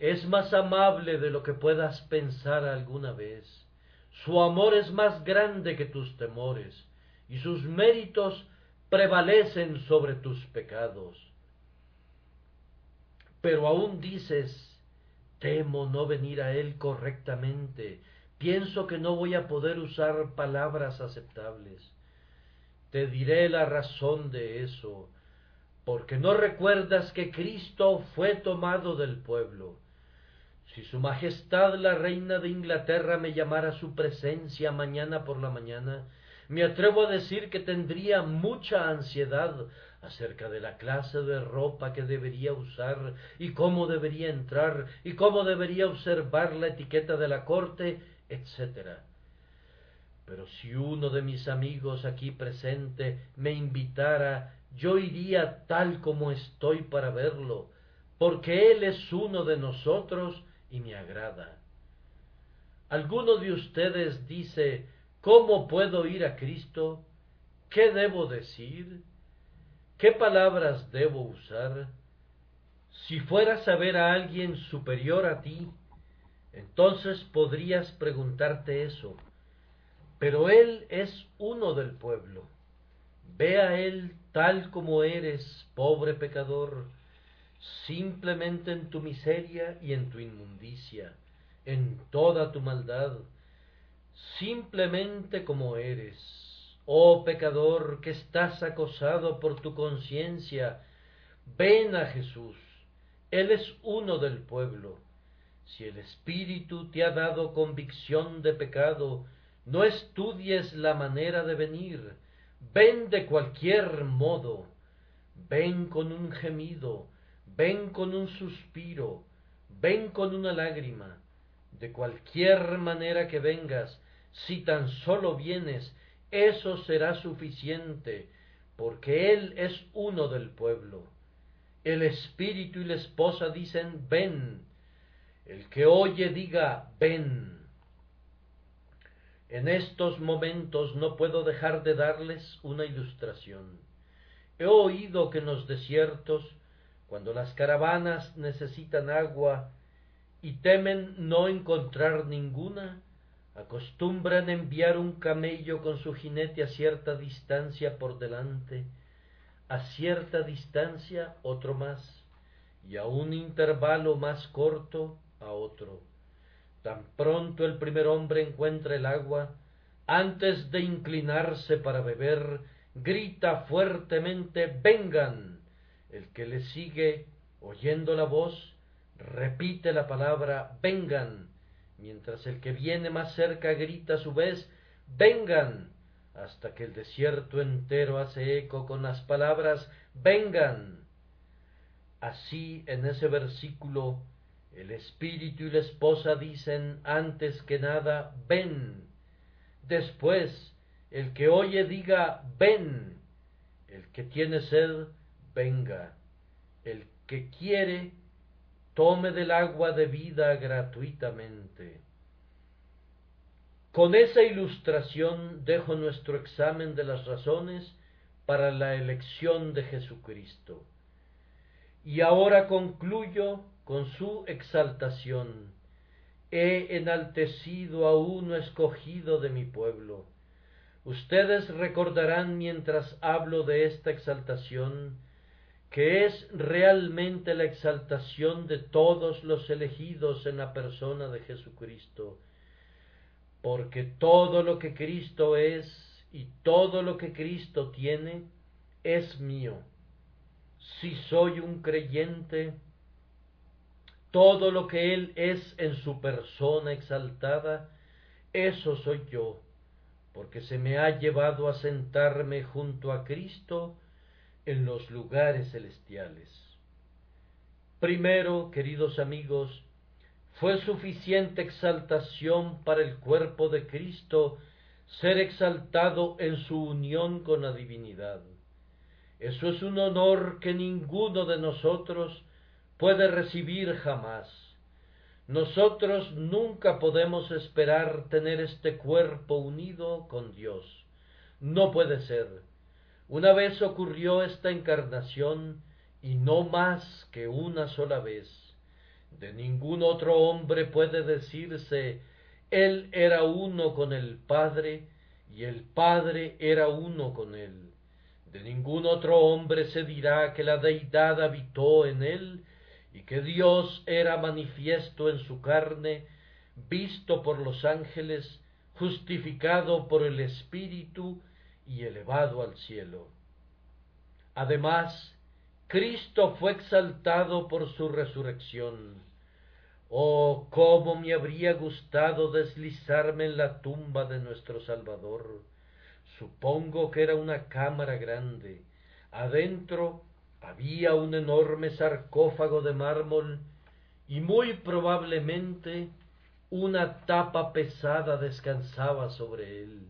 Es más amable de lo que puedas pensar alguna vez su amor es más grande que tus temores, y sus méritos prevalecen sobre tus pecados. Pero aún dices, temo no venir a Él correctamente, pienso que no voy a poder usar palabras aceptables. Te diré la razón de eso, porque no recuerdas que Cristo fue tomado del pueblo, si Su Majestad la Reina de Inglaterra me llamara a su presencia mañana por la mañana, me atrevo a decir que tendría mucha ansiedad acerca de la clase de ropa que debería usar y cómo debería entrar y cómo debería observar la etiqueta de la corte, etc. pero si uno de mis amigos aquí presente me invitara, yo iría tal como estoy para verlo, porque él es uno de nosotros y me agrada. Alguno de ustedes dice, ¿cómo puedo ir a Cristo? ¿Qué debo decir? ¿Qué palabras debo usar? Si fueras a ver a alguien superior a ti, entonces podrías preguntarte eso. Pero Él es uno del pueblo. Ve a Él tal como eres, pobre pecador, simplemente en tu miseria y en tu inmundicia, en toda tu maldad, simplemente como eres. Oh pecador que estás acosado por tu conciencia, ven a Jesús. Él es uno del pueblo. Si el Espíritu te ha dado convicción de pecado, no estudies la manera de venir. Ven de cualquier modo. Ven con un gemido, ven con un suspiro, ven con una lágrima. De cualquier manera que vengas, si tan solo vienes, eso será suficiente, porque Él es uno del pueblo. El espíritu y la esposa dicen, ven. El que oye diga, ven. En estos momentos no puedo dejar de darles una ilustración. He oído que en los desiertos, cuando las caravanas necesitan agua y temen no encontrar ninguna, acostumbran enviar un camello con su jinete a cierta distancia por delante, a cierta distancia otro más, y a un intervalo más corto a otro. Tan pronto el primer hombre encuentra el agua, antes de inclinarse para beber, grita fuertemente vengan. El que le sigue, oyendo la voz, repite la palabra vengan, mientras el que viene más cerca grita a su vez vengan, hasta que el desierto entero hace eco con las palabras vengan. Así en ese versículo el espíritu y la esposa dicen antes que nada ven. Después el que oye diga ven. El que tiene sed venga. El que quiere tome del agua de vida gratuitamente. Con esa ilustración dejo nuestro examen de las razones para la elección de Jesucristo. Y ahora concluyo con su exaltación. He enaltecido a uno escogido de mi pueblo. Ustedes recordarán mientras hablo de esta exaltación que es realmente la exaltación de todos los elegidos en la persona de Jesucristo, porque todo lo que Cristo es y todo lo que Cristo tiene es mío. Si soy un creyente, todo lo que Él es en su persona exaltada, eso soy yo, porque se me ha llevado a sentarme junto a Cristo en los lugares celestiales. Primero, queridos amigos, fue suficiente exaltación para el cuerpo de Cristo ser exaltado en su unión con la divinidad. Eso es un honor que ninguno de nosotros puede recibir jamás. Nosotros nunca podemos esperar tener este cuerpo unido con Dios. No puede ser. Una vez ocurrió esta encarnación y no más que una sola vez. De ningún otro hombre puede decirse Él era uno con el Padre y el Padre era uno con Él. De ningún otro hombre se dirá que la deidad habitó en Él y que Dios era manifiesto en su carne, visto por los ángeles, justificado por el Espíritu y elevado al cielo. Además, Cristo fue exaltado por su resurrección. Oh, cómo me habría gustado deslizarme en la tumba de nuestro Salvador. Supongo que era una cámara grande. Adentro había un enorme sarcófago de mármol y muy probablemente una tapa pesada descansaba sobre él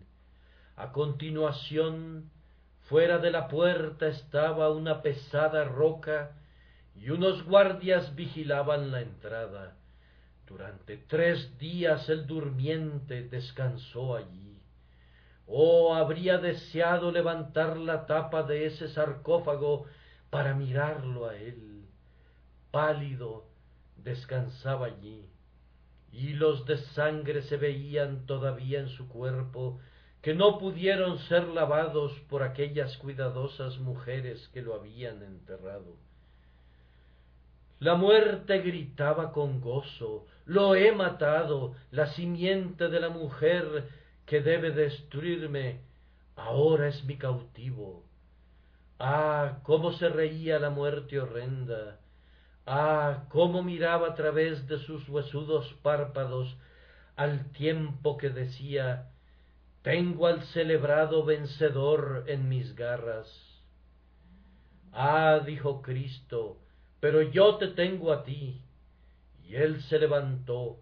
A continuación, fuera de la puerta estaba una pesada roca y unos guardias vigilaban la entrada. Durante tres días el durmiente descansó allí. Oh, habría deseado levantar la tapa de ese sarcófago para mirarlo a él. Pálido, descansaba allí. Hilos de sangre se veían todavía en su cuerpo, que no pudieron ser lavados por aquellas cuidadosas mujeres que lo habían enterrado. La muerte gritaba con gozo, lo he matado, la simiente de la mujer que debe destruirme, ahora es mi cautivo. Ah, cómo se reía la muerte horrenda, ah, cómo miraba a través de sus huesudos párpados al tiempo que decía, tengo al celebrado vencedor en mis garras. Ah, dijo Cristo, pero yo te tengo a ti. Y él se levantó,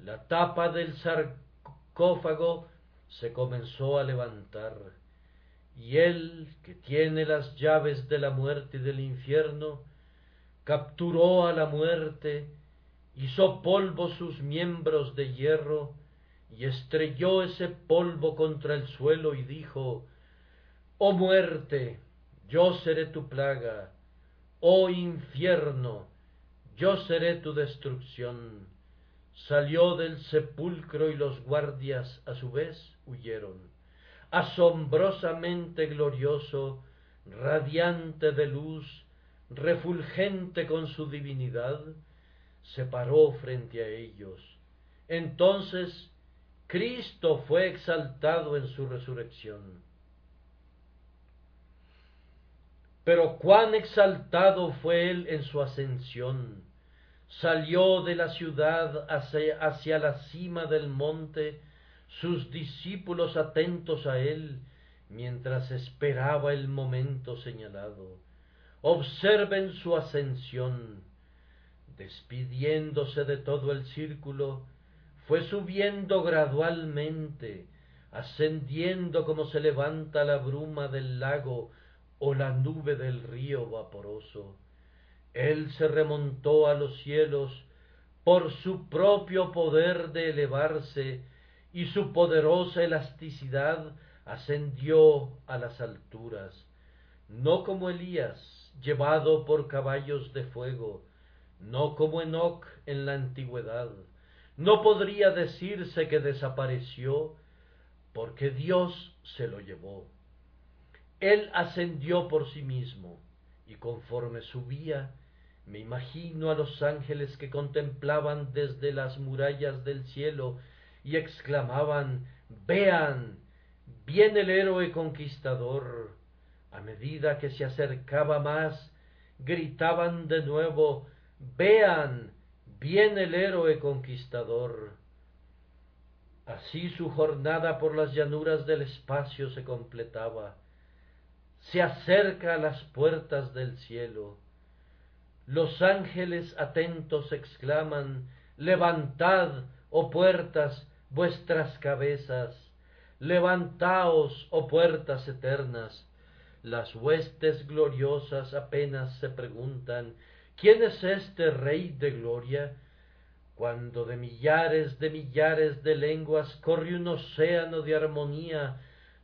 la tapa del sarcófago se comenzó a levantar, y él, que tiene las llaves de la muerte y del infierno, capturó a la muerte, hizo polvo sus miembros de hierro, y estrelló ese polvo contra el suelo y dijo, Oh muerte, yo seré tu plaga, oh infierno, yo seré tu destrucción. Salió del sepulcro y los guardias a su vez huyeron. Asombrosamente glorioso, radiante de luz, refulgente con su divinidad, se paró frente a ellos. Entonces Cristo fue exaltado en su resurrección. Pero cuán exaltado fue él en su ascensión. Salió de la ciudad hacia, la cima del monte, sus discípulos atentos a él, mientras esperaba el momento señalado. Observen su ascensión. Despidiéndose de todo el círculo, fue subiendo gradualmente, ascendiendo como se levanta la bruma del lago o la nube del río vaporoso. Él se remontó a los cielos por su propio poder de elevarse y su poderosa elasticidad ascendió a las alturas, no como Elías, llevado por caballos de fuego, no como Enoc en la antigüedad. No podría decirse que desapareció, porque Dios se lo llevó. Él ascendió por sí mismo, y conforme subía, me imagino a los ángeles que contemplaban desde las murallas del cielo y exclamaban Vean, viene el héroe conquistador. A medida que se acercaba más, gritaban de nuevo Vean, viene el héroe conquistador. Así su jornada por las llanuras del espacio se completaba se acerca a las puertas del cielo. Los ángeles atentos exclaman, Levantad, oh puertas, vuestras cabezas, levantaos, oh puertas eternas. Las huestes gloriosas apenas se preguntan, ¿quién es este Rey de gloria? Cuando de millares de millares de lenguas corre un océano de armonía,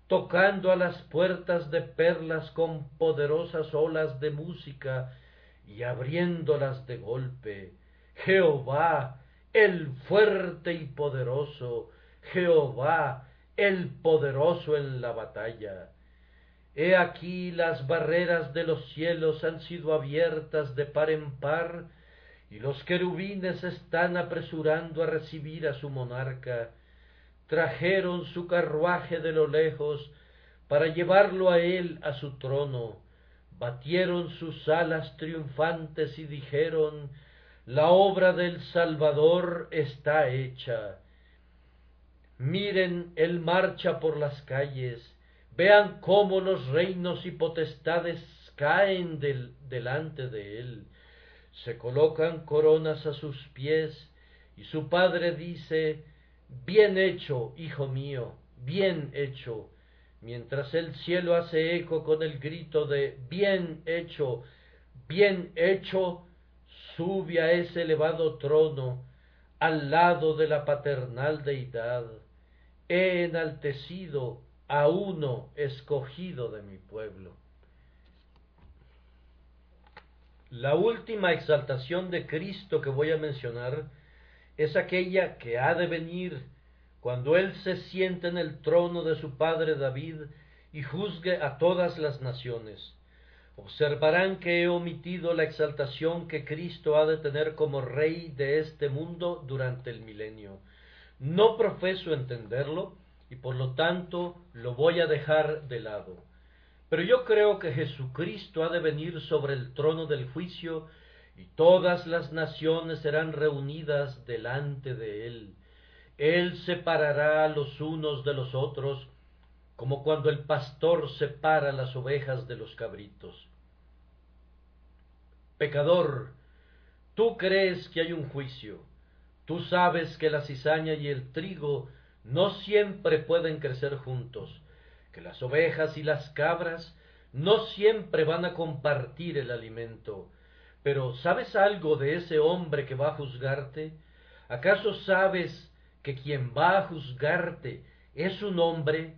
tocando a las puertas de perlas con poderosas olas de música y abriéndolas de golpe. Jehová, el fuerte y poderoso, Jehová, el poderoso en la batalla. He aquí las barreras de los cielos han sido abiertas de par en par, y los querubines están apresurando a recibir a su monarca. Trajeron su carruaje de lo lejos para llevarlo a él a su trono, batieron sus alas triunfantes y dijeron, la obra del Salvador está hecha. Miren, él marcha por las calles, vean cómo los reinos y potestades caen delante de él, se colocan coronas a sus pies, y su padre dice, Bien hecho, hijo mío, bien hecho. mientras el cielo hace eco con el grito de bien hecho, bien hecho, sube a ese elevado trono, al lado de la paternal deidad. He enaltecido a uno escogido de mi pueblo. La última exaltación de Cristo que voy a mencionar es aquella que ha de venir cuando Él se siente en el trono de su padre David y juzgue a todas las naciones. Observarán que he omitido la exaltación que Cristo ha de tener como Rey de este mundo durante el milenio. No profeso entenderlo y por lo tanto lo voy a dejar de lado. Pero yo creo que Jesucristo ha de venir sobre el trono del juicio y todas las naciones serán reunidas delante de Él él separará los unos de los otros, como cuando el pastor separa las ovejas de los cabritos. Pecador, tú crees que hay un juicio, tú sabes que la cizaña y el trigo no siempre pueden crecer juntos, que las ovejas y las cabras no siempre van a compartir el alimento. Pero ¿sabes algo de ese hombre que va a juzgarte? ¿Acaso sabes que quien va a juzgarte es un hombre,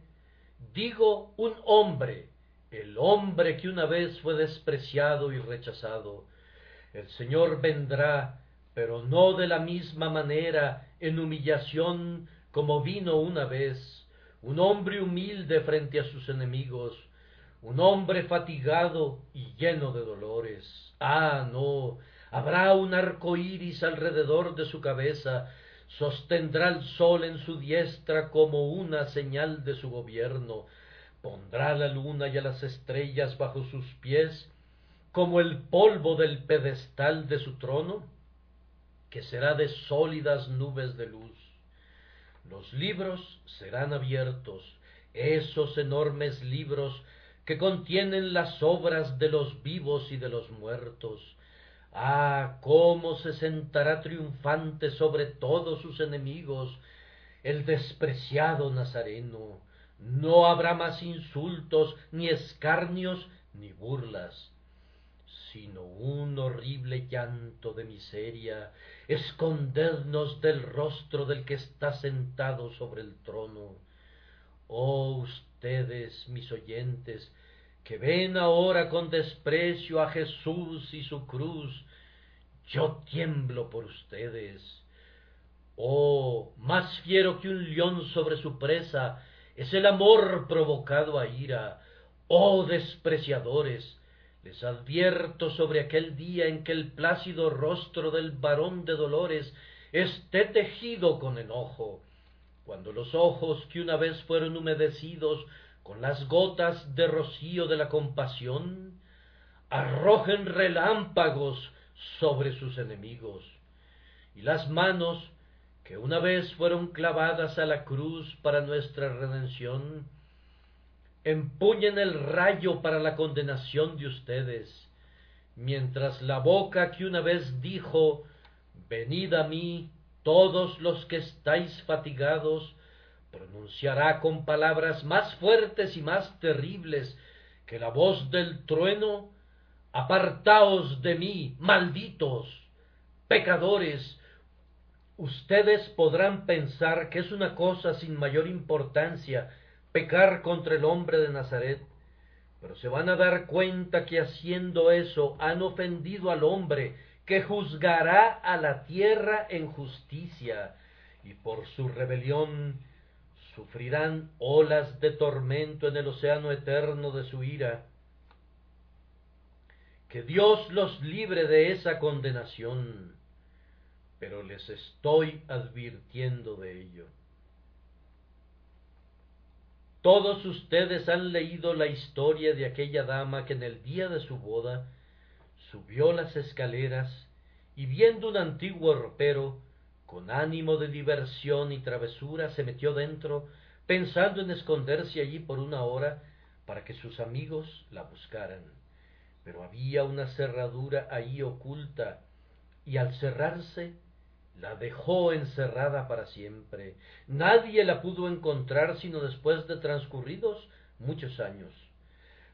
digo un hombre, el hombre que una vez fue despreciado y rechazado. El Señor vendrá, pero no de la misma manera en humillación como vino una vez, un hombre humilde frente a sus enemigos, un hombre fatigado y lleno de dolores. Ah, no, habrá un arco iris alrededor de su cabeza, sostendrá el sol en su diestra como una señal de su gobierno, pondrá la luna y a las estrellas bajo sus pies, como el polvo del pedestal de su trono, que será de sólidas nubes de luz. Los libros serán abiertos, esos enormes libros que contienen las obras de los vivos y de los muertos, Ah, cómo se sentará triunfante sobre todos sus enemigos el despreciado Nazareno. No habrá más insultos, ni escarnios, ni burlas, sino un horrible llanto de miseria. Escondednos del rostro del que está sentado sobre el trono. Oh ustedes, mis oyentes, que ven ahora con desprecio a Jesús y su cruz, yo tiemblo por ustedes. Oh, más fiero que un león sobre su presa es el amor provocado a ira. Oh, despreciadores, les advierto sobre aquel día en que el plácido rostro del varón de dolores esté tejido con enojo, cuando los ojos que una vez fueron humedecidos con las gotas de rocío de la compasión, arrojen relámpagos sobre sus enemigos, y las manos que una vez fueron clavadas a la cruz para nuestra redención, empuñen el rayo para la condenación de ustedes, mientras la boca que una vez dijo, Venid a mí todos los que estáis fatigados, pronunciará con palabras más fuertes y más terribles que la voz del trueno, apartaos de mí, malditos, pecadores. Ustedes podrán pensar que es una cosa sin mayor importancia pecar contra el hombre de Nazaret, pero se van a dar cuenta que haciendo eso han ofendido al hombre que juzgará a la tierra en justicia, y por su rebelión sufrirán olas de tormento en el océano eterno de su ira. Que Dios los libre de esa condenación, pero les estoy advirtiendo de ello. Todos ustedes han leído la historia de aquella dama que en el día de su boda subió las escaleras y viendo un antiguo ropero con ánimo de diversión y travesura se metió dentro, pensando en esconderse allí por una hora para que sus amigos la buscaran. Pero había una cerradura ahí oculta, y al cerrarse la dejó encerrada para siempre. Nadie la pudo encontrar sino después de transcurridos muchos años.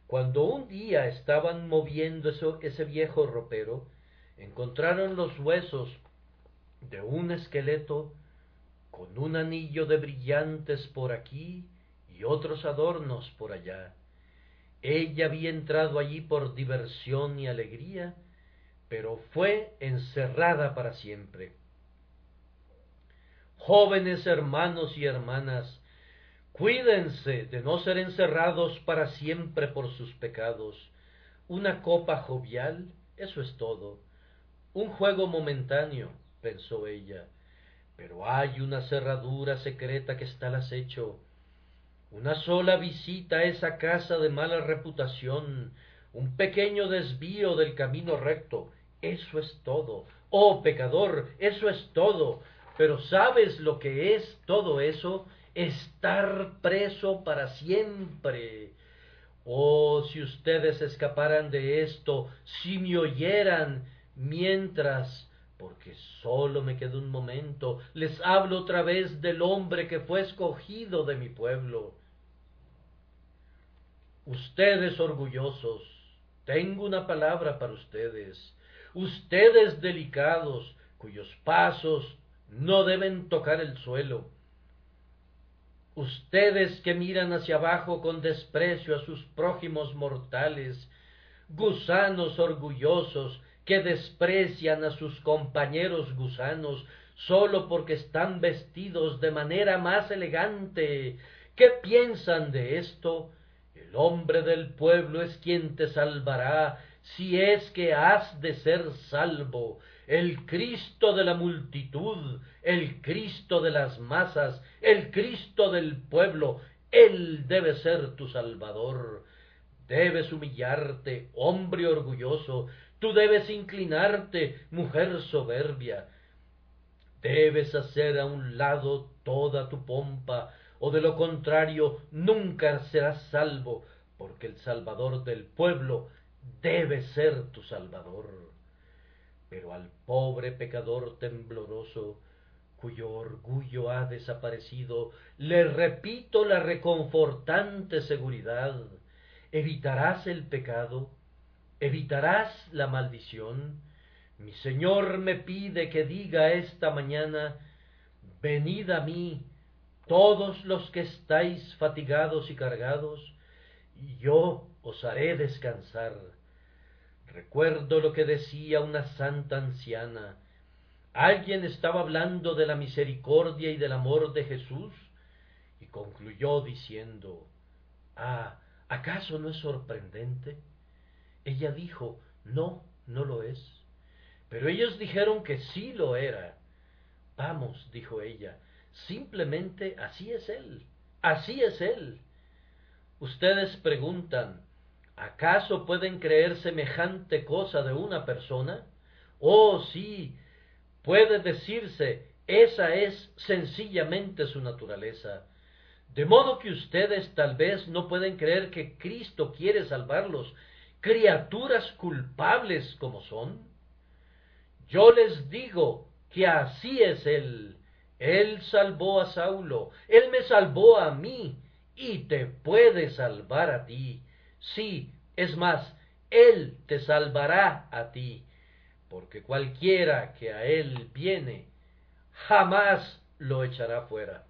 Cuando un día estaban moviendo ese viejo ropero, encontraron los huesos de un esqueleto con un anillo de brillantes por aquí y otros adornos por allá. Ella había entrado allí por diversión y alegría, pero fue encerrada para siempre. Jóvenes hermanos y hermanas, cuídense de no ser encerrados para siempre por sus pecados. Una copa jovial, eso es todo. Un juego momentáneo, pensó ella, pero hay una cerradura secreta que está al acecho. Una sola visita a esa casa de mala reputación, un pequeño desvío del camino recto, eso es todo. Oh pecador, eso es todo. Pero ¿sabes lo que es todo eso? Estar preso para siempre. Oh, si ustedes escaparan de esto, si me oyeran, mientras, porque solo me queda un momento, les hablo otra vez del hombre que fue escogido de mi pueblo. Ustedes orgullosos, tengo una palabra para ustedes ustedes delicados, cuyos pasos no deben tocar el suelo, ustedes que miran hacia abajo con desprecio a sus prójimos mortales, gusanos orgullosos que desprecian a sus compañeros gusanos sólo porque están vestidos de manera más elegante. ¿Qué piensan de esto? El hombre del pueblo es quien te salvará si es que has de ser salvo, el Cristo de la multitud, el Cristo de las masas, el Cristo del pueblo, Él debe ser tu Salvador. Debes humillarte, hombre orgulloso, tú debes inclinarte, mujer soberbia. Debes hacer a un lado toda tu pompa, o de lo contrario nunca serás salvo, porque el Salvador del pueblo debe ser tu Salvador. Pero al pobre pecador tembloroso, cuyo orgullo ha desaparecido, le repito la reconfortante seguridad. ¿Evitarás el pecado? ¿Evitarás la maldición? Mi Señor me pide que diga esta mañana, venid a mí, todos los que estáis fatigados y cargados, y yo os haré descansar. Recuerdo lo que decía una santa anciana. Alguien estaba hablando de la misericordia y del amor de Jesús y concluyó diciendo, Ah, ¿acaso no es sorprendente? Ella dijo, No, no lo es. Pero ellos dijeron que sí lo era. Vamos, dijo ella, simplemente así es Él, así es Él. Ustedes preguntan, ¿Acaso pueden creer semejante cosa de una persona? Oh, sí, puede decirse, esa es sencillamente su naturaleza. De modo que ustedes tal vez no pueden creer que Cristo quiere salvarlos, criaturas culpables como son. Yo les digo que así es Él. Él salvó a Saulo, Él me salvó a mí, y te puede salvar a ti. Sí, es más, Él te salvará a ti, porque cualquiera que a Él viene, jamás lo echará fuera.